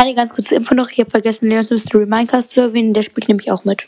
Eine ganz kurze Info noch, ich habe vergessen, Leons Mystery Minecraft zu erwähnen, der spielt nämlich auch mit.